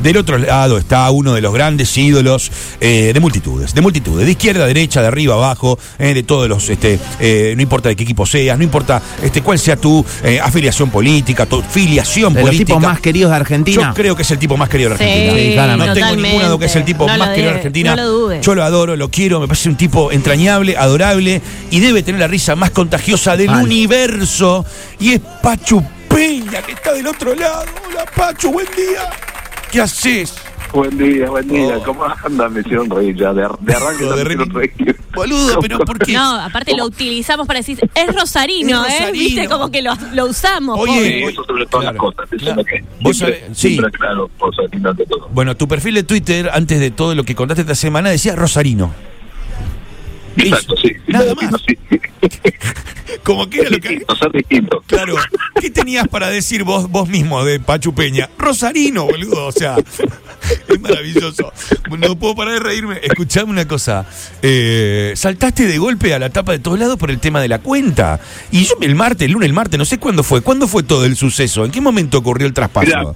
Del otro lado está uno de los grandes ídolos eh, de multitudes, de multitudes, de izquierda a derecha, de arriba a abajo, eh, de todos los, este, eh, no importa de qué equipo seas, no importa este, cuál sea tu eh, afiliación política, tu filiación De los política. tipos más queridos de Argentina. Yo creo que es el tipo más querido de Argentina. Sí, no tengo ninguna duda que es el tipo No más querido de Argentina. no lo dudes. Yo lo adoro, lo quiero, me parece un tipo entrañable, adorable y debe tener la risa más contagiosa del universo. Y es Pachu Peña, que está del otro lado. Hola Pachu, buen día. ¿Qué haces? Buen día, buen día. Oh. ¿Cómo andan? Me hicieron reír ya. De, de arranque de me hicieron reír. Boludo, pero ¿por qué? No, aparte lo utilizamos para decir, es Rosarino, Es ¿eh? Rosarino. Viste, como que lo, lo usamos. Oye, eso sobre todas Claro, las cosas. Claro. que Vos siempre, sabés- sí. siempre claro, cosas lindas de todo. Bueno, tu perfil de Twitter, antes de todo lo que contaste esta semana, decía Rosarino. Exacto, sí. Nada más. Sí. Como que era lo que. Claro, ¿qué tenías para decir vos, vos mismo de Pachu Peña? Rosarino, boludo, o sea, es maravilloso. No puedo parar de reírme. Escuchame una cosa, eh, saltaste de golpe a la tapa de todos lados por el tema de la cuenta. Y yo el martes, el lunes, el martes, no sé cuándo fue, ¿cuándo fue todo el suceso? ¿En qué momento ocurrió el traspaso? Mirá.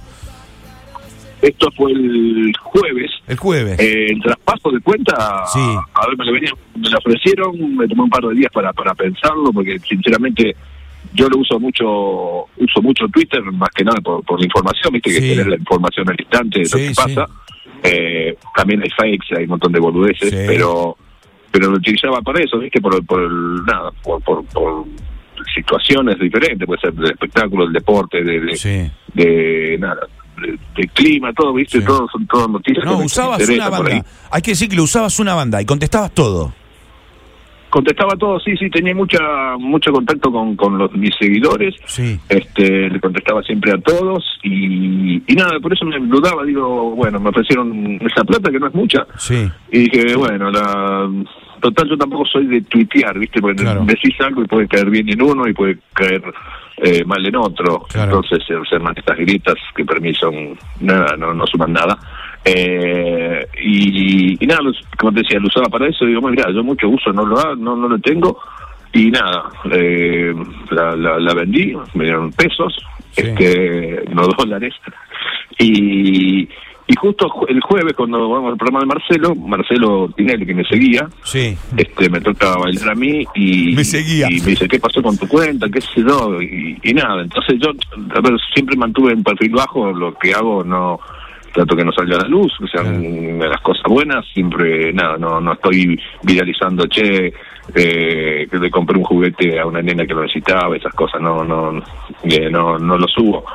Esto fue el jueves. El jueves. Eh, el traspaso de cuenta, Sí. a ver, me lo, venían- me lo ofrecieron, me tomó un par de días para, para pensarlo, porque sinceramente yo lo uso mucho uso mucho Twitter, más que nada por, por la información, viste que Sí. tener la información al instante de Sí, lo que sí. pasa. Eh, también hay fakes, hay un montón de boludeces, Sí. pero pero lo utilizaba para eso, viste, por, por el, nada, por, por, por situaciones diferentes, puede ser del espectáculo, del deporte, de, de, Sí. de nada, de, de clima, todo, viste, Sí. todo son todas noticias. No, que usabas una banda. Hay que decir que lo usabas una banda y contestabas todo. Contestaba todo, sí, sí, tenía mucha mucho contacto con, con los, mis seguidores, Sí. este le contestaba siempre a todos y, y nada, por eso me dudaba, digo, bueno, me ofrecieron esa plata que no es mucha Sí. y dije, bueno, la total yo tampoco soy de tuitear, ¿viste? Porque Claro. decís algo y puede caer bien en uno y puede caer eh, mal en otro. Claro. Entonces, eh, se arman estas gritas que para mí son nada, no, no suman nada. Eh, y, y nada, los- como te decía, lo usaba para eso. Digo, mira, yo mucho uso no lo no, no lo tengo. Y nada, eh, la, la, la vendí, me dieron pesos, Sí. este, no dólares. Y, y justo ju- el jueves, cuando vamos al programa de Marcelo, Marcelo Tinelli, que me seguía, Sí. este me toca bailar a mí y Me seguía. y me dice qué pasó con tu cuenta qué sé yo y, y nada entonces yo a ver siempre mantuve un perfil bajo lo que hago no trato que no salga a la luz que sean las cosas buenas siempre nada no no estoy viralizando che eh, que le compré un juguete a una nena que lo necesitaba esas cosas no no eh, no no lo subo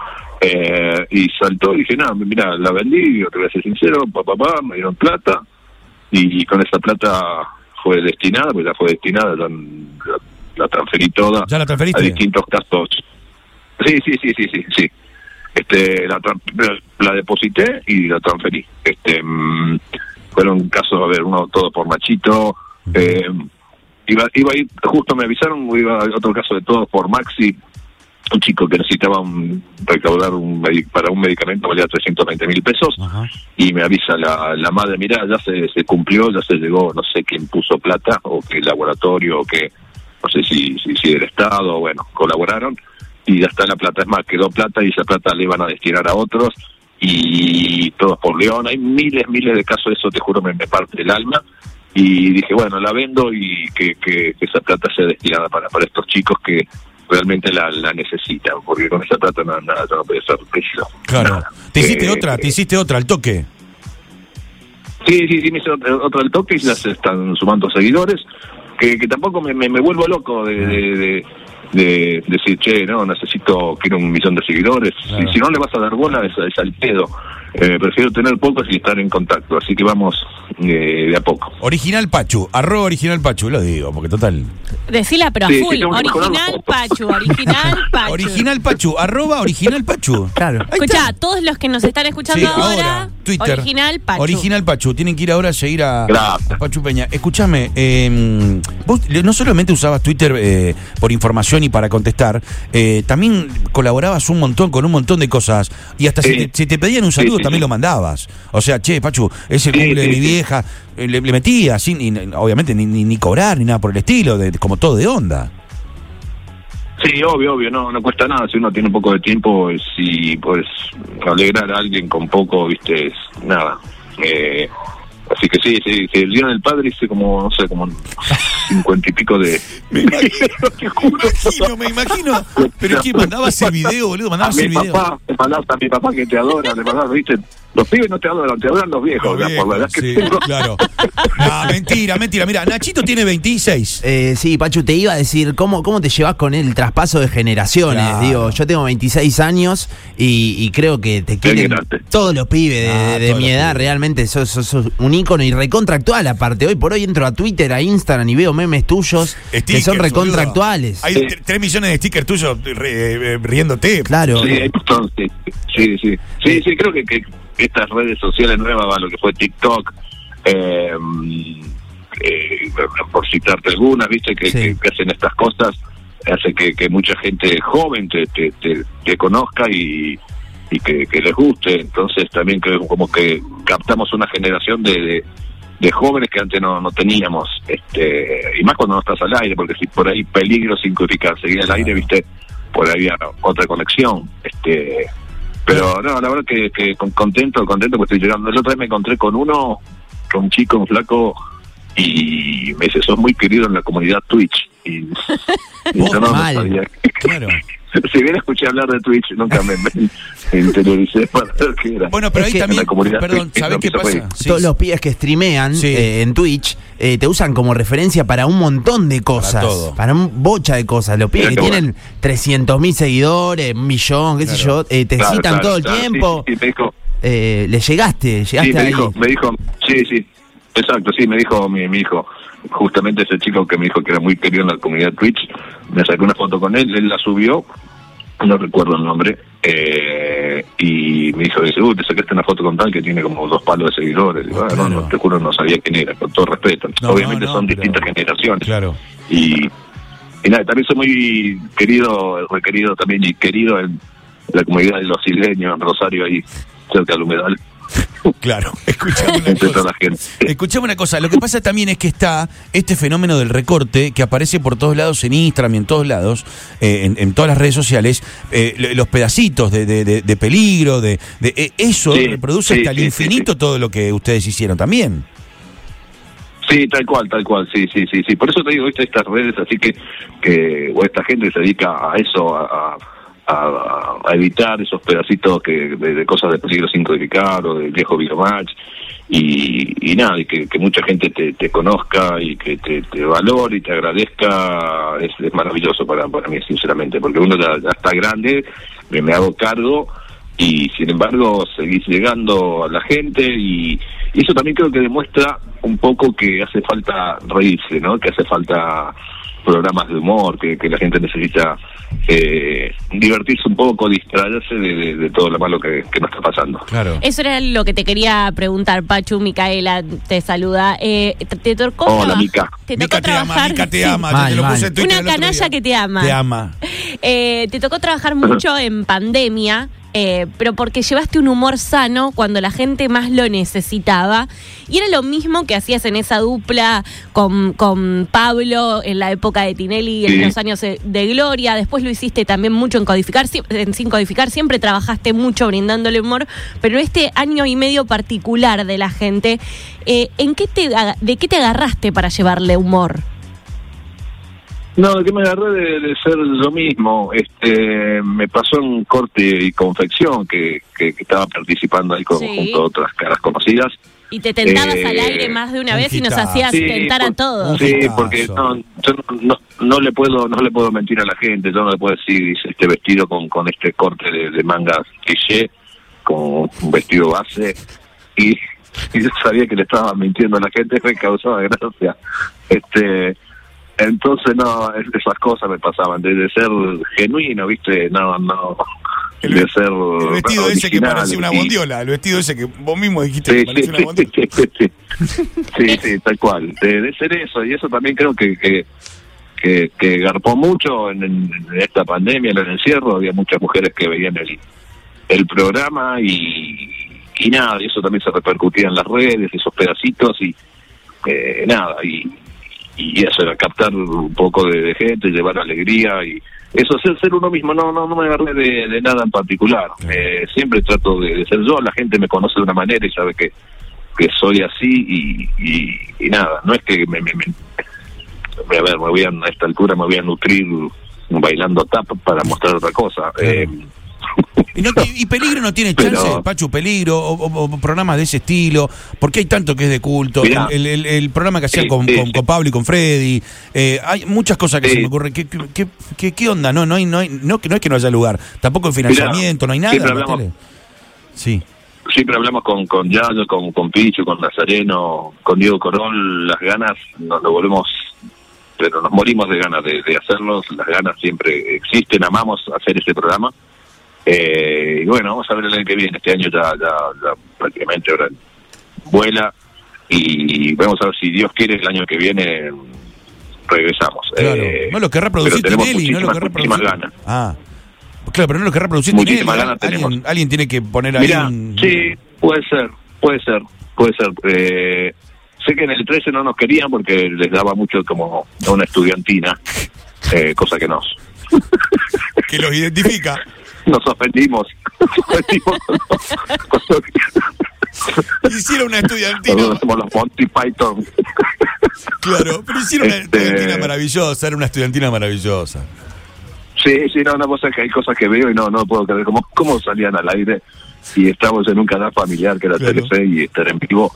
eh, y saltó y dije, no, mira, la vendí, yo te voy a ser sincero, papá, papá, me dieron plata, y con esa plata fue destinada, pues ya fue destinada, la, la- la transferí toda ¿Ya la a distintos casos. Sí, sí, sí, sí, sí, sí. Este, la, la deposité y la transferí. Este, mm, fueron casos, a ver, uno todo por machito, eh, iba, iba a ir, justo me avisaron, iba a otro caso de todos por Maxi, un chico que necesitaba un- recaudar un, para un medicamento valía 320 mil pesos Ajá. y me avisa la, la madre, mira, ya se, se cumplió, ya se llegó, no sé quién puso plata o qué laboratorio o qué, no sé si, si, si del Estado, bueno, colaboraron y ya está la plata, es más, quedó plata y esa plata le iban a destinar a otros y todos por León, hay miles, miles de casos, eso te juro me, me parte el alma. Y dije, bueno, la vendo y que, que, que esa plata sea destinada para, para estos chicos que realmente la, la necesitan, porque con esa plata nada, nada, no podía ser precio. Claro. Nada. Te hiciste Eh, otra, te hiciste otra al toque. Sí, sí, sí, me hice otro, otro del toque y ya se están sumando seguidores, que, que tampoco me, me, me vuelvo loco de, de, de, de decir, che, no, necesito, quiero un millón de seguidores. Claro. Si no le vas a dar bola, es, es al pedo. Eh, prefiero tener pocos y estar en contacto, así que vamos eh, de a poco. Original Pachu, arroba original Pachu, lo digo, porque total. Decila, pero a Sí, full. original. Pachu, original Pachu. Original Pachu, arroba original Pachu. Claro. Escucha, todos los que nos están escuchando Sí, ahora, Twitter. original Pachu. Original Pachu. Tienen que ir ahora a seguir a, Gracias. a Pachu Peña. Escúchame, eh, vos no solamente usabas Twitter eh, por información y para contestar, eh, también colaborabas un montón con un montón de cosas. Y hasta si, te, si te pedían un Sí, saludo sí, también lo mandabas. O sea, che, Pachu, es el Sí, cumple de mi vieja. Eh, Le, le metías, sin, y, obviamente, ni, ni, ni cobrar ni nada por el estilo, de, como todo de onda. Sí, obvio, obvio, no, no cuesta nada. Si uno tiene un poco de tiempo, si puedes alegrar a alguien con poco, viste, es nada. Eh, así que sí, sí, sí, el Día del Padre hice como, no sé, como cincuenta y pico de... Me imagino, me imagino. Pero es que mandabas el video, boludo, A mandabas mi el video. papá, le mandabas a mi papá que te adora, le mandabas, viste, los pibes no te adoran, te adoran los viejos, Los la- por la edad viejos, que sí, tengo. claro. No, mentira, mentira. Mira, Nachito tiene 26. Eh, sí, Pachu, te iba a decir, ¿cómo, cómo te llevas con el traspaso de generaciones? Claro. Digo, yo tengo 26 años y, y creo que te quieren todos los pibes de, Ah, de mi edad, pibes. realmente sos, sos- sos un ícono y recontractual aparte. Hoy por hoy entro a Twitter, a Instagram y veo memes tuyos que son recontractuales. Hay Sí. tre- 3 millones de stickers tuyos re- eh, riéndote. Claro. Sí, hay sí, sí, sí, sí, sí, creo que, que estas redes sociales nuevas, va, lo que fue TikTok, eh, eh, por citarte algunas, viste, que, Sí. que- que hacen estas cosas, hace que, que mucha gente joven te, te, te, te conozca y, y que, que les guste. Entonces también creo como que captamos una generación de, de, de jóvenes que antes no, no teníamos, este y más cuando no estás al aire, porque si por ahí peligro sin codificar, seguir al aire, viste, por ahí había otra conexión. este Pero no, la verdad que, que con- contento, contento porque estoy llegando. El otro día me encontré con uno, con un chico, un flaco, y me dice, sos muy querido en la comunidad Twitch. Y, y yo no, no sabía. Claro. si bien escuché hablar de Twitch, nunca me, me interioricé para ver qué era. Bueno, pero Es ahí que- también, La comunidad perdón, ¿sabés qué pasa? Sí, Todos los pibes que streamean Sí. eh, en Twitch eh, te usan como referencia para un montón de cosas. todo. Para un bocha de cosas. Los pibes Mira que tienen 300 mil seguidores, un millón, qué sé yo, Claro. eh, te Claro, citan claro, todo el claro, tiempo. sí, sí, me dijo, Eh, le llegaste, llegaste Sí, me ahí. dijo, me dijo, sí, sí, exacto, sí, me dijo mi, mi hijo, justamente ese chico que me dijo que era muy querido en la comunidad Twitch, me saqué una foto con él, él la subió, no recuerdo el nombre, eh, y me dijo, dice, uy, te sacaste una foto con tal que tiene como dos palos de seguidores. Digo, Ah, "Ah, no, claro. no, te juro, no sabía quién era, con todo respeto. No, Obviamente no, son pero- distintas generaciones. Claro. Y, y nada, también soy muy querido, requerido también y querido en la comunidad de los isleños, en Rosario, ahí cerca del humedal, Claro, escuchame una cosa. la gente. Escuchame una cosa, lo que pasa también es que está este fenómeno del recorte que aparece por todos lados en Instagram y en todos lados, eh, en, en todas las redes sociales, eh, lo- los pedacitos de, de- de- de peligro, de, de- eh, eso Sí, reproduce sí, hasta el infinito sí. todo lo que ustedes hicieron también. Sí, tal cual, tal cual, sí, sí, sí, sí. Por eso te digo, estas redes, así que, que o esta gente se dedica a eso, a, a, a evitar esos pedacitos que de, cosas de peligro sin codificar o del viejo biomatch y, y nada, y que, mucha gente te, te conozca y que te, valore y te agradezca, es, maravilloso para, para mí, sinceramente, porque uno ya, ya está grande, me, me hago cargo y sin embargo seguís llegando a la gente y, y eso también creo que demuestra un poco que hace falta reírse, ¿no? Que hace falta programas de humor, que, que la gente necesita eh, divertirse un poco, distraerse de, de- de todo lo malo que, que nos está pasando. Claro. Eso era lo que te quería preguntar, Pachu. Micaela te saluda. Eh, te, te tocó Hola, Mica. Te tocó Mica te ama, trabajar. Mica te sí. ama. Mal, te lo mal. puse en Twitter Una canalla que te ama. Te ama. Eh, te tocó trabajar mucho en pandemia, eh, pero porque llevaste un humor sano cuando la gente más lo necesitaba. Y era lo mismo que hacías en esa dupla con, con Pablo en la época de Tinelli, en los años de, de Gloria. Después lo hiciste también mucho en Codificar, en Sin Codificar. Siempre trabajaste mucho brindándole humor. Pero este año y medio particular de la gente, eh, ¿en qué te, ¿de qué te agarraste para llevarle humor? No, que me agarré de, de ser yo mismo. Este, me pasó en corte y confección que, que, que estaba participando ahí con, Sí. junto a otras caras conocidas. Y te tentabas Eh, al aire más de una un vez y nos hacías Sí, tentar a todos. Sí, porque no, yo no, no, no le puedo no le puedo mentir a la gente. Yo no le puedo decir dice, este vestido con, con este corte de, de mangas cliché, con un vestido base y, y yo sabía que le estaba mintiendo a la gente, me causaba gracia. Este, entonces no, es- esas cosas me pasaban de, de ser genuino, viste, no, no, El, de ser el vestido ese que parecía una bondiola, el vestido ese que vos mismo dijiste Sí, que parecía una sí, bondiola. sí, sí, sí. Sí, sí, tal cual. De, de ser eso, y eso también creo que, que, que, que garpó mucho en, en esta pandemia, en el encierro. Había muchas mujeres que veían el, el programa y, y nada, y eso también se repercutía en las redes, esos pedacitos y eh, nada, y, y eso era captar un poco de, de gente, llevar alegría y eso ser ser uno mismo. No, no, no me agarré de, de nada en particular. Eh, siempre trato de, de ser yo. La gente me conoce de una manera y sabe que que soy así y, y, y nada. No es que me, me, me- a ver, me voy a, a esta altura me voy a nutrir bailando tap para mostrar otra cosa. Eh, Y, no- y- y peligro no tiene Pero- chance, Pachu, peligro, o, o- o programas de ese estilo, porque hay tanto que es de culto. Mirá. el, el- el programa que hacían Sí, con, sí, con, sí. con Pablo y con Freddy, eh, hay muchas cosas que se me ocurren. ¿Qué, qué, qué- qué onda? No, no hay, no hay, no no es que no haya lugar, tampoco en financiamiento, no hay nada. siempre hablamos-. Sí. siempre hablamos con con Yayo, con, con Picho, con Nazareno, con Diego Corón, las ganas nos lo volvemos, pero nos morimos de ganas de, de hacerlos, las ganas siempre existen, amamos hacer ese programa. Eh, y bueno, vamos a ver el año que viene, este año ya, ya, ya prácticamente ahora vuela y vamos a ver si Dios quiere el año que viene regresamos. Claro. Eh, no lo querrá producir tenemos Tinelli, no lo muchísimas, querrá producir. ganas. Ah. Claro, pero no lo querrá producir Tinelli. Muchísimas ganas Alguien, tenemos. alguien tiene que poner ahí un- sí, puede ser, puede ser, puede ser. Eh, sé que en el 13 no nos querían porque les daba mucho como a una estudiantina, eh, cosa que nos que los identifica. nos ofendimos. Nos ofendimos Hicieron una estudiantina. hacemos los Monty Python. Claro, pero hicieron una Este- estudiantina maravillosa, era una estudiantina maravillosa. Sí, sí, no, no, vos sabés que hay cosas que veo y no, no puedo creer cómo, cómo salían al aire y estamos en un canal familiar que era Claro. Telefe y estar en vivo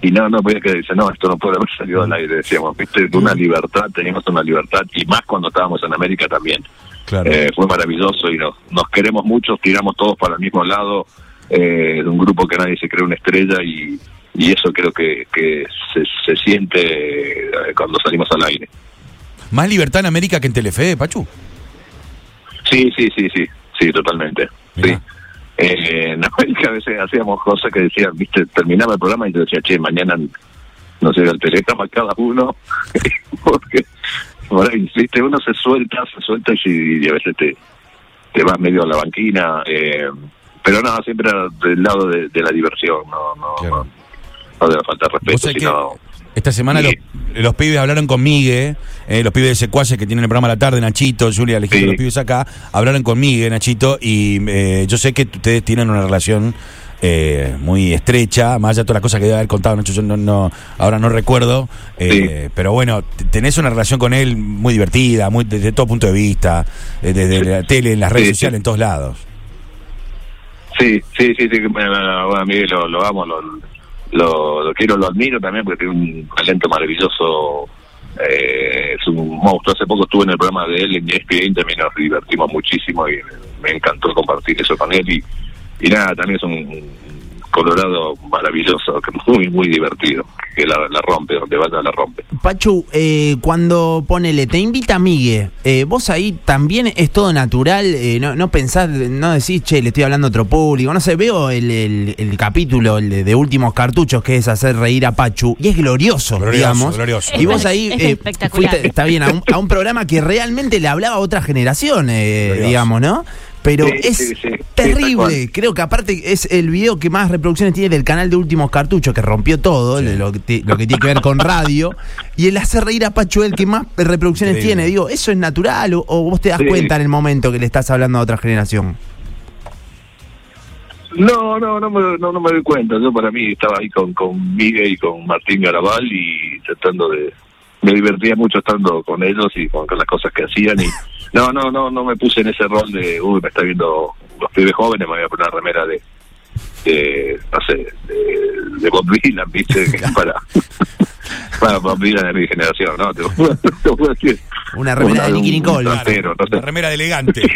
y no, no podía creer, dice, no, esto no puede haber salido al aire, decíamos, viste, una libertad, teníamos una libertad y más cuando estábamos en América también. Claro. Eh, fue maravilloso y nos, nos queremos mucho, tiramos todos para el mismo lado, eh, de un grupo que nadie se cree una estrella y, y eso creo que, que se, se siente eh, cuando salimos al aire. Más libertad en América que en Telefe, Pachu. Sí, sí, sí, sí, sí, totalmente. Mirá. Sí. Eh, en América a veces hacíamos cosas que decían, viste, terminaba el programa y te decía, che, mañana no sé, el teléfono a cada uno, porque por ahí, viste, uno se suelta, se suelta y, y a veces te, te vas medio a la banquina, eh, pero no, siempre del lado de, de la diversión, no, no, Claro. no, no debe faltar Vos respeto, sino... esta semana Sí. los, los pibes hablaron con Migue, eh, los pibes de Secuaces que tienen el programa a la tarde, Nachito, Julia, Alejandro, Sí. los pibes acá, hablaron con Migue, Nachito, y eh, yo sé que ustedes tienen una relación eh, muy estrecha, más allá de todas las cosas que debe haber contado Nacho, yo no, no, ahora no recuerdo, eh, pero bueno, tenés una relación con él muy divertida, muy desde todo punto de vista, eh, desde la tele, en las redes Sí, sí. sociales, en todos lados. Sí, sí, sí, sí, bueno, bueno, a Miguel lo, lo amo, lo, lo, lo quiero, lo admiro también porque tiene un talento maravilloso, eh, es un monstruo. Hace poco estuve en el programa de él en ESPN, también nos divertimos muchísimo y me encantó compartir eso con él y, y nada, también es un colorado maravilloso, que es muy, muy divertido, que la, la rompe, donde vaya la rompe. Pachu, eh, cuando ponele, te invita a Migue, eh, vos ahí también es todo natural, eh, no, no pensás, no decís, che, le estoy hablando a otro público, no sé, veo el, el- el capítulo el de, de últimos cartuchos que es hacer reír a Pachu, y es glorioso, Glorioso, digamos. glorioso. Y vos ahí Es eh, fuiste, está bien, a un, a un programa que realmente le hablaba a otra generación, eh, digamos, ¿no? Pero Sí, es sí, sí, terrible, creo que aparte es el video que más reproducciones tiene del canal de Últimos Cartuchos, que rompió todo, lo, que lo que tiene que ver con radio, y el hacer reír a Pacho el que más reproducciones tiene. Digo, ¿eso es natural o, o vos te das cuenta en el momento que le estás hablando a otra generación? No, no, no me, no, no me doy cuenta. Yo para mí estaba ahí con, con Miguel y con Martín Garabal y tratando de... Me divertía mucho estando con ellos y con, con las cosas que hacían y... No, no, no, no me puse en ese rol de, uy, me está viendo los pibes jóvenes, me voy a poner una remera de, de no sé, de, de Bob Dylan, ¿viste? para, para Bob Dylan de mi generación, ¿no? Te, te voy a decir. Una remera de Nicky un Nicole. no sé. La remera de elegante.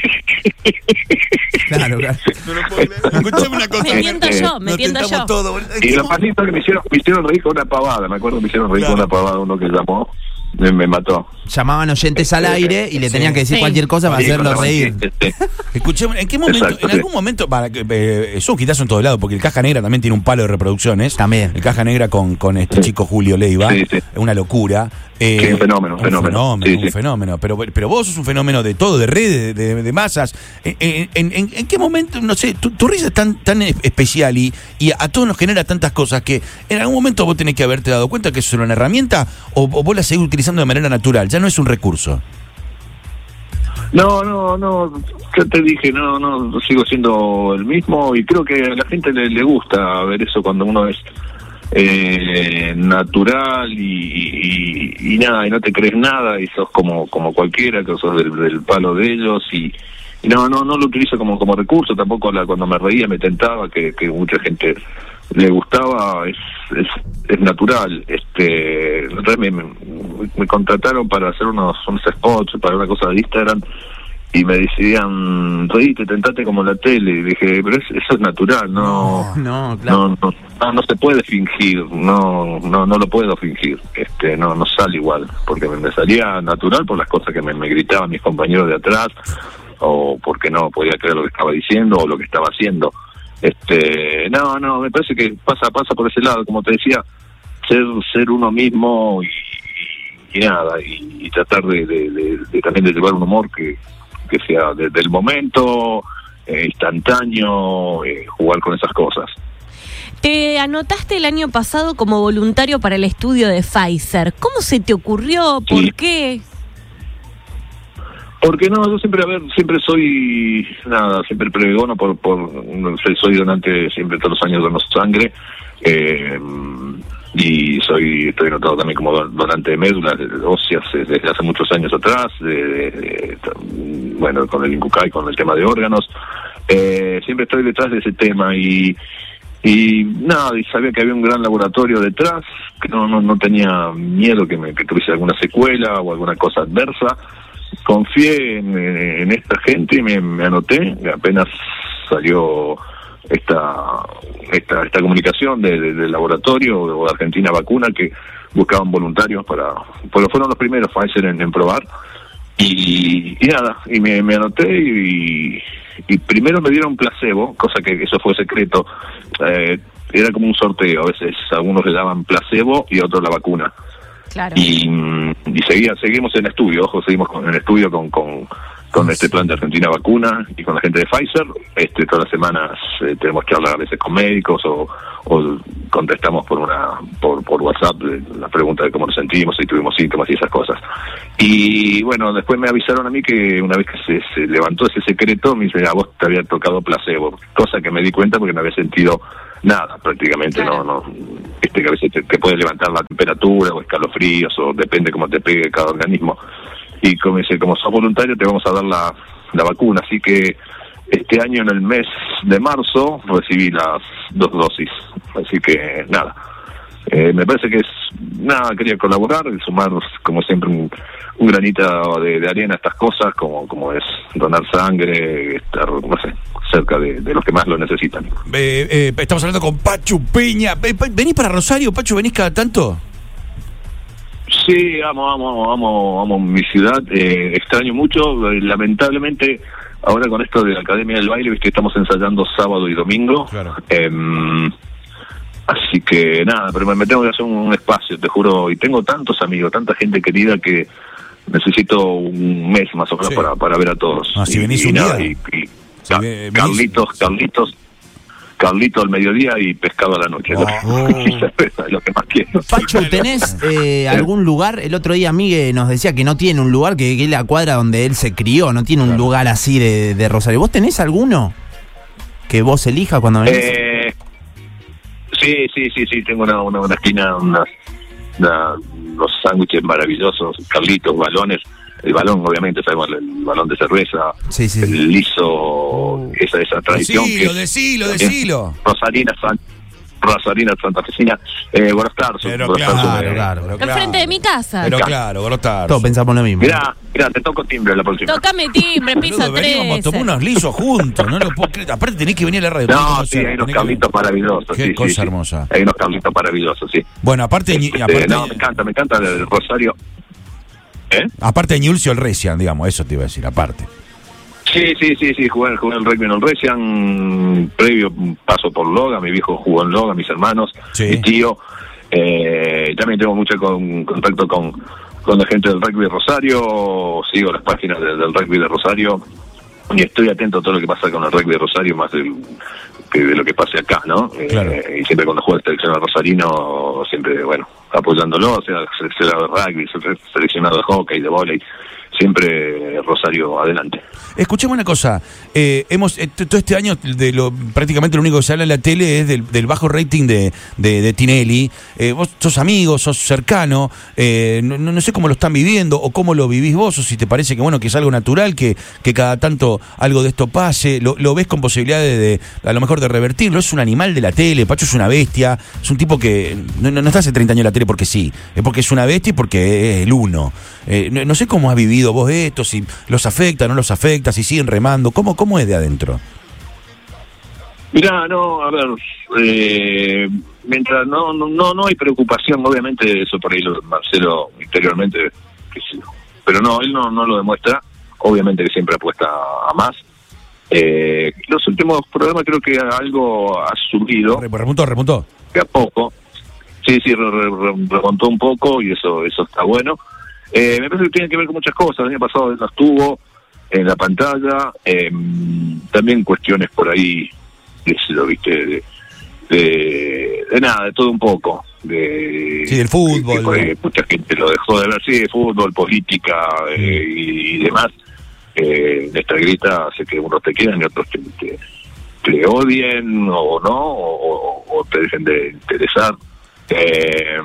Claro, claro. Escuchame una cosa. Me tiento yo, me Nos tiento yo. todo. Y los patitos que me hicieron, me hicieron reír con una pavada, me acuerdo que me hicieron reír Claro. con una pavada uno que llamó, me, me mató. Llamaban oyentes al aire y le Sí. tenían que decir Sí. cualquier cosa para Sí, hacerlo reír. este, Escuchemos, ¿en qué momento, Exacto, en sí. algún momento, para que eh, es un quitazo en todos lados, porque el Caja Negra también tiene un palo de reproducciones. También. El Caja Negra con, con este chico Julio Leiva. Sí, sí. Es una locura. Eh, Sí, un fenómeno, un fenómeno. Sí, un sí. fenómeno. Pero, pero vos sos un fenómeno de todo, de redes, de, de- de masas. ¿En, en- en- en qué momento, no sé, tu, tu risa es tan, tan es- especial y, y a todos nos genera tantas cosas que en algún momento vos tenés que haberte dado cuenta que eso era una herramienta o, o vos la seguís utilizando utilizando de manera natural, ya no es un recurso. No, no, no, ya te dije, no, no, sigo siendo el mismo y creo que a la gente le, le gusta ver eso cuando uno es eh, natural y, y- y nada, y no te crees nada y sos como como cualquiera, que sos del, palo de ellos y, y no, no, no lo utilizo como como recurso, tampoco la, cuando me reía me tentaba, que, mucha gente le gustaba, es, es, natural. Este, me, me, me contrataron para hacer unos, unos spots para una cosa de Instagram y me decían, reíte, tentate como la tele. Y dije, pero es- eso es natural, no, No, claro. no, no, no, no se puede fingir, no, no, no lo puedo fingir, este, no, no sale igual, porque me, me salía natural por las cosas que me, me gritaban mis compañeros de atrás, o porque no podía creer lo que estaba diciendo o lo que estaba haciendo. Este, no, no, me parece que pasa, pasa por ese lado, como te decía, ser, ser uno mismo y, y nada, y, y tratar de, de- de- de también de llevar un humor que, que sea de- del momento, eh, instantáneo, eh, jugar con esas cosas. Te anotaste el año pasado como voluntario para el estudio de Pfizer. ¿Cómo se te ocurrió? ¿Por Sí. qué? Porque no, yo siempre, a ver, siempre soy, nada, siempre pregono por, por, soy donante siempre todos los años dono sangre, eh, y soy, estoy anotado también como don- donante de médulas óseas desde hace muchos años atrás, de, bueno, con el INCUCAI, con el tema de órganos, eh, siempre estoy detrás de ese tema y, y nada, y sabía que había un gran laboratorio detrás, que no, no, no tenía miedo que, me, que tuviese alguna secuela o alguna cosa adversa. Confié en, esta gente y me, me anoté, apenas salió esta esta, esta comunicación de- de- del laboratorio de Argentina Vacuna que buscaban voluntarios para, pues fueron los primeros Pfizer en, en probar y, y nada, y me, me anoté y, y primero me dieron placebo, cosa que eso fue secreto, eh, era como un sorteo, a veces algunos le daban placebo y otros la vacuna. Claro. Y, y seguía, seguimos en estudio, ojo, seguimos con, en estudio con, con, con este plan de Argentina Vacuna y con la gente de Pfizer. Este, todas las semanas eh, tenemos que hablar a veces con médicos o, o contestamos por una por, por WhatsApp eh, la pregunta de cómo nos sentimos, si tuvimos síntomas y esas cosas. Y bueno, después me avisaron a mí que una vez que se, se levantó ese secreto, me dice, a vos te había tocado placebo, cosa que me di cuenta porque no había sentido nada prácticamente, Claro. no, no, este que a veces te, te puede levantar la temperatura o escalofríos o depende cómo te pegue cada organismo. Y como dice, como sos voluntario te vamos a dar la, la vacuna, así que este año en el mes de marzo recibí las dos dosis, así que nada. Eh, me parece que es, nada, quería colaborar, y sumar como siempre un, un granito de, arena a estas cosas, como, como es donar sangre, estar, no sé, cerca de, de los que más lo necesitan. Eh, eh, estamos hablando con Pachu Peña. ¿Venís para Rosario, Pachu? ¿Venís cada tanto? Sí, amo, amo, amo, amo mi ciudad. Eh, extraño mucho. eh, lamentablemente, ahora con esto de la Academia del Baile, viste, estamos ensayando sábado y domingo. Claro. Em, así que nada, pero me, tengo que hacer un, espacio, te juro. Y tengo tantos amigos, tanta gente querida que necesito un mes más o menos Sí. para, para ver a todos. Ah, si Y- venís y un nada, día. y- y Si Carlitos, Carlitos. Carlito al mediodía y pescado a la noche. Oh. es lo que más quiero. Pacho, ¿tenés eh, algún lugar? El otro día Migue nos decía que no tiene un lugar, que, que es la cuadra donde él se crió, no tiene un lugar así de, de Rosario. ¿Vos tenés alguno que vos elijas cuando venís? Eh, sí, sí, sí, sí, tengo una, una, una esquina, una, una- unos sándwiches maravillosos, Carlitos, balones, el balón, obviamente, sabemos el, el balón de cerveza, Sí, sí, el liso, esa, esa tradición. que Decilo, es- decilo, decilo. Rosarina, San, Rosarina, Santafesina, eh, buenos tardes. Pero buenos claro, tardes, claro, pero Al claro. frente de mi casa. Pero claro, Grotar. Todos pensamos lo mismo. Mirá, mirá, te toco timbre la próxima. Tocame timbre, piso Boludo, 13. veníamos, tomamos unos lisos juntos, no lo puedo creer. Aparte tenés que venir a la radio. que No, sí, hay unos tenés que- cablitos maravillosos. Qué sí, cosa sí. hermosa. Hay unos cablitos maravillosos, sí. Bueno, aparte, Este, aparte, no, me encanta, me encanta el Rosario. ¿Eh? aparte de Ñulcio el Recian, digamos, eso te iba a decir, aparte. Sí, sí, sí, sí, jugué, jugué en el rugby en el Recian, previo paso por Loga, mi viejo jugó en Loga, mis hermanos, Sí. mi tío. Eh, también tengo mucho con- contacto con, con la gente del rugby de Rosario, sigo las páginas de- del rugby de Rosario y estoy atento a todo lo que pasa con el rugby de Rosario, más del, que de lo que pase acá, ¿no? Eh, y siempre cuando juega el seleccionado rosarino, siempre, bueno, apoyándolo, sea seleccionado de rugby, seleccionado de hockey, de volei, siempre Rosario adelante. Escuchemos una cosa. eh, hemos eh, todo este año prácticamente lo único que se habla en la tele es del, bajo rating de, de, Tinelli. Eh, vos sos amigo, sos cercano. no, no- sé cómo lo están viviendo o cómo lo vivís vos o si te parece que bueno que es algo natural que, que cada tanto algo de esto pase. Lo, lo ves con posibilidades de, a lo mejor de revertirlo. Es un animal de la tele. Pacho es una bestia. Es un tipo que no, no, no está hace 30 años en la tele porque sí. Es porque es una bestia y porque es el uno. No, no sé cómo has vivido vos esto, si los afecta, no los afecta, si siguen remando. ¿Cómo, cómo es de adentro? Mirá, no, a ver, eh, mientras no, no no no hay preocupación, obviamente eso por ahí lo Marcelo interiormente, qué sé yo. pero no, él no, no lo demuestra, obviamente que siempre apuesta a más. Eh, los últimos programas creo que algo ha subido, Re- Remontó, remontó. de a poco. Sí, sí, re- re- re- remontó un poco y eso eso está bueno. Eh, me parece que tiene que ver con muchas cosas. El año pasado él no estuvo en la pantalla. eh, también cuestiones por ahí, qué sé yo, viste, de, de, de nada, de todo un poco. De, Sí, del fútbol, mucha gente lo dejó de ver, sí, de fútbol, política eh, y, y demás. Eh, esta grita hace que unos te quieran y otros te, te- te odien o no, o, o- o te dejen de interesar. Eh,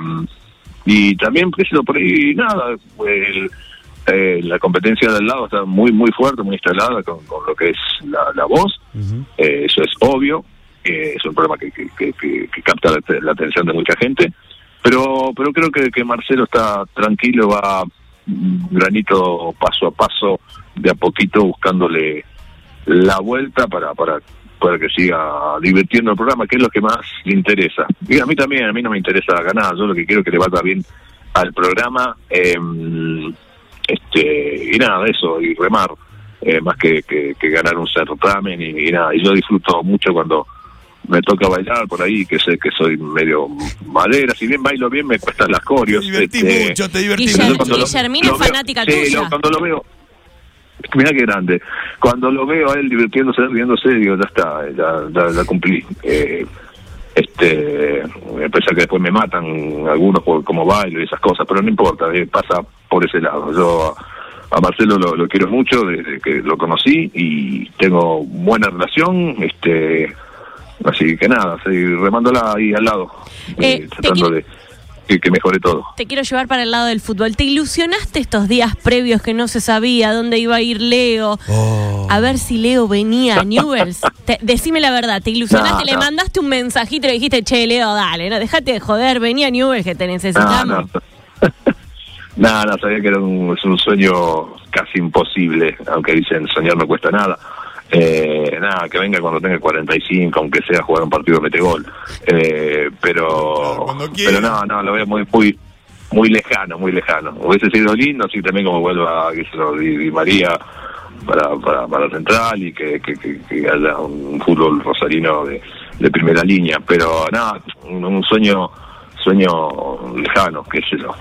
y también, qué sé yo, por ahí nada, el- eh, la competencia del lado está muy, muy fuerte, muy instalada con, con lo que es la, la voz. Eh, eso es obvio, eh, es un problema que, que, que- que- que capta la, la atención de mucha gente. Pero, pero creo que, que Marcelo está tranquilo, va mm, granito paso a paso, de a poquito buscándole la vuelta para, para, para que siga divirtiendo el programa, que es lo que más le interesa. Y a mí también, a mí no me interesa ganar, yo lo que quiero es que le vaya bien al programa. eh, este Y nada, eso, y remar, eh, más que, que, que ganar un certamen y, y nada. Y yo disfruto mucho cuando me toca bailar por ahí, que sé que soy medio madera, si bien bailo bien me cuestan las Te coreos. divertí este, mucho, te divertí mucho. lo- Guillermina lo es veo- fanática sí, tuya. lo- cuando lo veo, mira qué grande. Cuando lo veo a él divirtiéndose, riéndose, digo, ya está, ya, ya, ya cumplí. Eh, este, a pesar que después me matan algunos por cómo bailo y esas cosas, pero no importa, eh, pasa por ese lado. Yo a, a Marcelo lo, lo quiero mucho desde que lo conocí y tengo buena relación, este, así que nada, remándola ahí al lado, Eh, eh, tratando de que, que mejore todo. Te quiero llevar para el lado del fútbol. ¿Te ilusionaste estos días previos que no se sabía dónde iba a ir Leo? Oh. A ver si Leo venía a Newells. Te- decime la verdad, ¿te ilusionaste? No, Le no. mandaste un mensajito y le dijiste, che, Leo, dale, no, dejate de joder, vení a Newells que te necesitamos. No, no. no, no, sabía que era un, es un sueño casi imposible, aunque dicen soñar no cuesta nada. Eh, nada, que venga cuando tenga 45, aunque sea jugar un partido mete gol. Eh, pero, pero no, no, lo veo muy, muy, muy lejano, muy lejano. Hubiese sido lindo, así también como vuelva qué sé yo, Di, Di María para, para, para Central y que, que, que- que haya un fútbol rosarino de, de primera línea. Pero nada, un, un sueño sueño lejano, qué sé yo.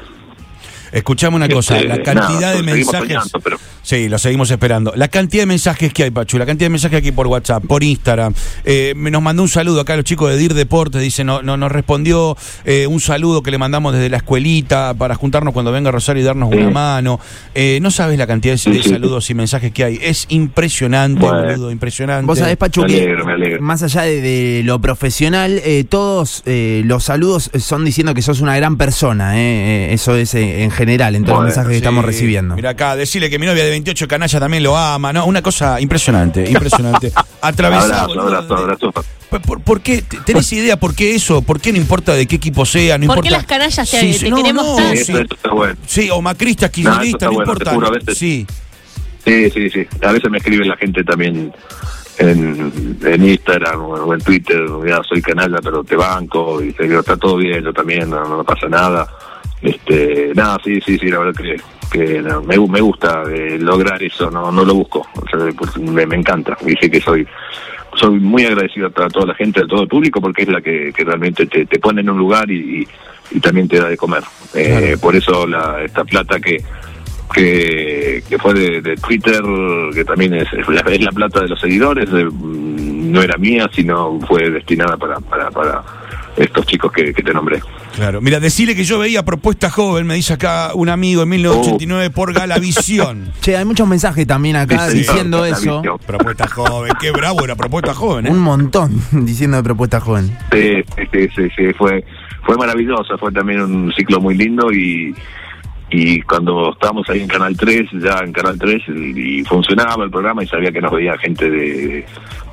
Escuchame una cosa, Este, la cantidad nada, de seguimos mensajes. soñando, pero- Sí, lo seguimos esperando. La cantidad de mensajes que hay, Pachu, la cantidad de mensajes aquí por WhatsApp, por Instagram. Eh, me nos mandó un saludo acá los chicos de DIR Deportes, dice, no, no, nos respondió eh, un saludo que le mandamos desde la escuelita para juntarnos cuando venga Rosario y darnos Sí. una mano. Eh, no sabes la cantidad de, saludos y mensajes que hay. Es impresionante, Bueno. boludo, impresionante. Vos sabés, Pachu, Me alegro, me alegro. más allá de, de lo profesional, eh, todos eh, los saludos son diciendo que sos una gran persona. eso es eh, en general, en todos Bueno, los mensajes que Sí, estamos recibiendo. Mira acá, decirle que mi novia de 28 canalla también lo ama, ¿no? Una cosa impresionante, impresionante. Atravesado. Abrazo, abrazo, abrazo. ¿Por, por, por qué? ¿T- ¿Tenés idea por qué eso? ¿Por qué no importa de qué equipo sea? No ¿Por importa... qué las canallas te- te queremos tanto? sí. Eso, eso está bueno. Sí, o macristas, No, kirchneristas, está no, bueno, importa. juro, veces- Sí, Sí, sí, sí. A veces me escribe la gente también en, en Instagram o en Twitter, ya soy canalla, pero te banco, y te digo, está todo bien, yo también, no, no pasa nada. Este, nada, sí, sí, sí, la verdad que, que no, me, me gusta eh, lograr eso, no, no lo busco, o sea, pues, me, me encanta. Dije que soy soy muy agradecido a toda la gente, a todo el público, porque es la que, que realmente te, te pone en un lugar y, y- y también te da de comer. Eh, Claro. Por eso la, esta plata que, que, que fue de, de Twitter, que también es, es la, es la plata de los seguidores, mm, no era mía, sino fue destinada para, para, para estos chicos que, que te nombré. Claro. Mira, decirle que yo veía Propuesta Joven, me dice acá un amigo en 1989 por Galavisión. Che, hay muchos mensajes también acá Sí, diciendo eso. visión. Propuesta Joven, qué bravo era Propuesta Joven, ¿eh? Un montón diciendo de propuesta joven. Sí, sí, sí, sí, fue, fue maravillosa, fue también un ciclo muy lindo y, y cuando estábamos ahí en Canal 3, ya en Canal 3, y, y funcionaba el programa y sabía que nos veía gente de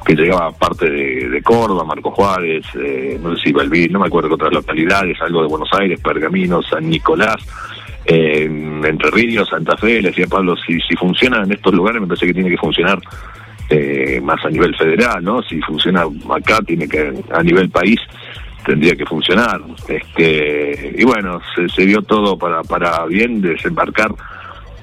que llegaba parte de, Córdoba, Marco Juárez, eh, no sé si Belvir, no me acuerdo qué otras localidades, algo de Buenos Aires, Pergamino, San Nicolás, eh, Entre Ríos, Santa Fe, le decía Pablo, si, si funciona en estos lugares me parece que tiene que funcionar eh, más a nivel federal, ¿no? Si funciona acá, tiene que a nivel país tendría que funcionar. Este, y bueno, se, se dio todo para, para bien desembarcar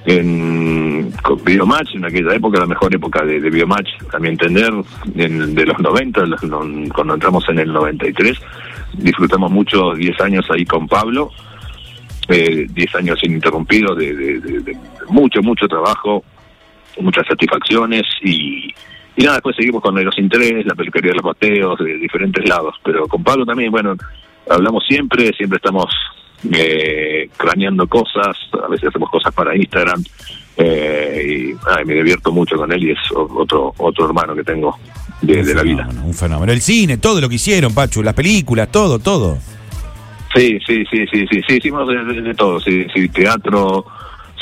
en Biomatch, en aquella época, la mejor época de, de Biomatch, también entender, en, de los 90, los- los- cuando entramos en el 93, disfrutamos mucho 10 años ahí con Pablo, eh, 10 años ininterrumpidos de, de- mucho, mucho trabajo, muchas satisfacciones y, y nada, después seguimos con los intereses, la peluquería de los boteos, de diferentes lados, pero con Pablo también, bueno, hablamos siempre, siempre estamos eh, craneando cosas, a veces hacemos cosas para Instagram eh, y ay, me divierto mucho con él y es otro otro hermano que tengo de, de la vida. Un fenómeno. El cine, todo lo que hicieron, Pachu, las películas, todo, todo. Sí, sí, sí, sí, sí, sí, hicimos de, de- de todo, sí, sí, teatro,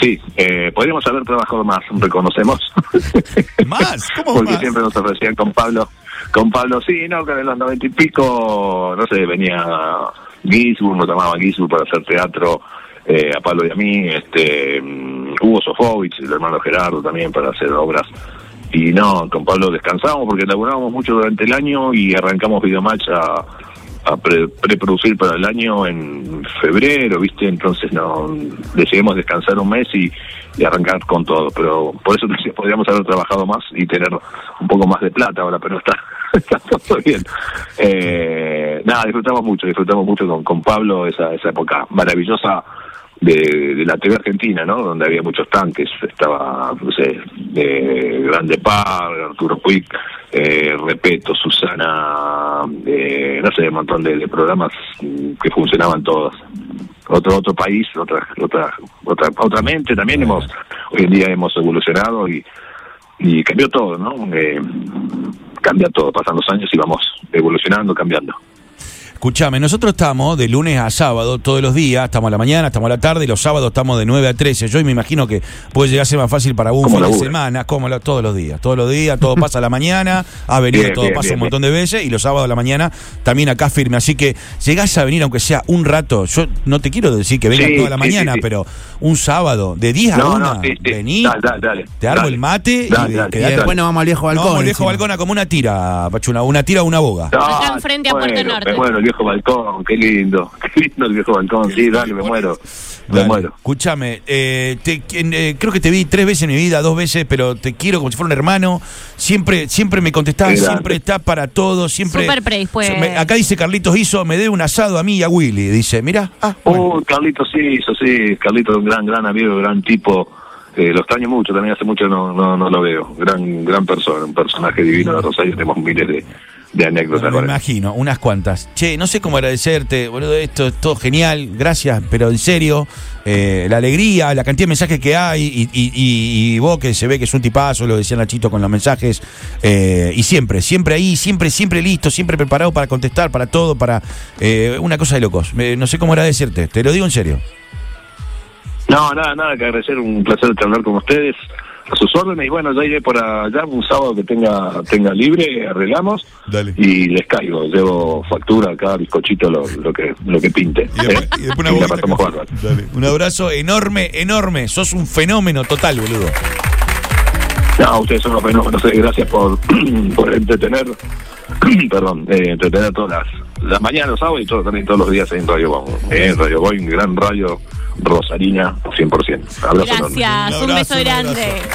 sí, eh, podríamos haber trabajado más, reconocemos. ¿Más? ¿Cómo Porque más? siempre nos ofrecían con Pablo, con Pablo, sí, no, que en los noventa y pico, no sé, venía Gisburg, nos llamaban Gisburg para hacer teatro, eh, a Pablo y a mí, este, mm, Hugo Sofovich, el hermano Gerardo también para hacer obras. Y no, con Pablo descansamos porque laburábamos mucho durante el año y arrancamos Videomatch a, a pre- preproducir para el año en febrero, ¿viste? Entonces no decidimos descansar un mes y, arrancar con todo. Pero por eso podríamos haber trabajado más y tener un poco más de plata ahora, pero está, está todo bien. Eh, nada, disfrutamos mucho, disfrutamos mucho con, con Pablo esa, esa época maravillosa de, de la TV Argentina, ¿no? Donde había muchos tanques, estaba, no sé, eh, Grande Par, Arturo Puig, eh, Repeto, Susana, eh, no sé, un montón de, programas que funcionaban todos. Otro otro país, otra otra otra otra mente. También hemos hoy en día hemos evolucionado y y cambió todo, ¿no? Eh, cambia todo, pasan los años y vamos evolucionando, cambiando. Escuchame, nosotros estamos de lunes a sábado todos los días, estamos a la mañana, estamos a la tarde y los sábados estamos de 9 a 13. Yo me imagino que puede llegar a ser más fácil para un fin de semana, como lo- todos los días. Todos los días, todo pasa a la mañana, ha venido, Bien, todo bien, pasa bien, un montón de veces y los sábados a la mañana también acá firme. Así que llegás a venir, aunque sea un rato, yo no te quiero decir que vengas Sí, toda la sí, mañana, sí, sí. pero un sábado de 10 a No, 1, no, sí, sí. vení, Dale, dale, dale. te armo Dale. el mate Dale, y dale. Y quedate- después nos vamos al viejo balcón. No, vamos al viejo balcón como una tira, Pachuna, una tira o una boga. Acá enfrente a Puerto Norte. Viejo balcón, qué lindo, qué lindo el viejo balcón, sí, dale, me muero, me muero. Escúchame, eh, te- eh, creo que te vi tres veces en mi vida, dos veces, pero te quiero como si fuera un hermano. Siempre, siempre me contestás, siempre está para todo, siempre. Súper predispuesto. Me- acá dice Carlitos hizo, me debe un asado a mí y a Willy. Dice, mira, ah, bueno. Uh, Carlitos sí, hizo, sí, Carlitos un gran, gran amigo, gran tipo, eh, lo extraño mucho, también hace mucho no, no, no lo veo, gran, gran persona, un personaje divino de Rosario, tenemos miles de, de anécdotas me con él. imagino, unas cuantas. Che, no sé cómo agradecerte, boludo, esto es todo genial, gracias, pero en serio, eh, la alegría, la cantidad de mensajes que hay, y, y- y- y vos que se ve que es un tipazo, lo decía Nachito con los mensajes, eh, y siempre, siempre ahí, siempre, siempre listo, siempre preparado para contestar, para todo, para eh, una cosa de locos. Eh, no sé cómo agradecerte, te lo digo en serio. No, nada, nada que agradecer, un placer hablar con ustedes, a sus órdenes, y bueno, ya iré por allá un sábado que tenga, tenga libre, arreglamos, Dale. y les caigo, llevo factura acá, bizcochito, lo, lo que lo que pinte. Y después, ¿eh? y después una Y la. Dale. Un abrazo enorme, enorme. Sos un fenómeno total, boludo. No, ustedes son los fenómenos, eh, gracias por, por entretener, perdón, eh, entretener todas las, las mañanas, los sábados y todo, también todos los días en Radio Boy, eh, en Radio Boy, un gran radio rosarina 100%. Abrazo. Gracias, Un un, abrazo, beso un grande. abrazo.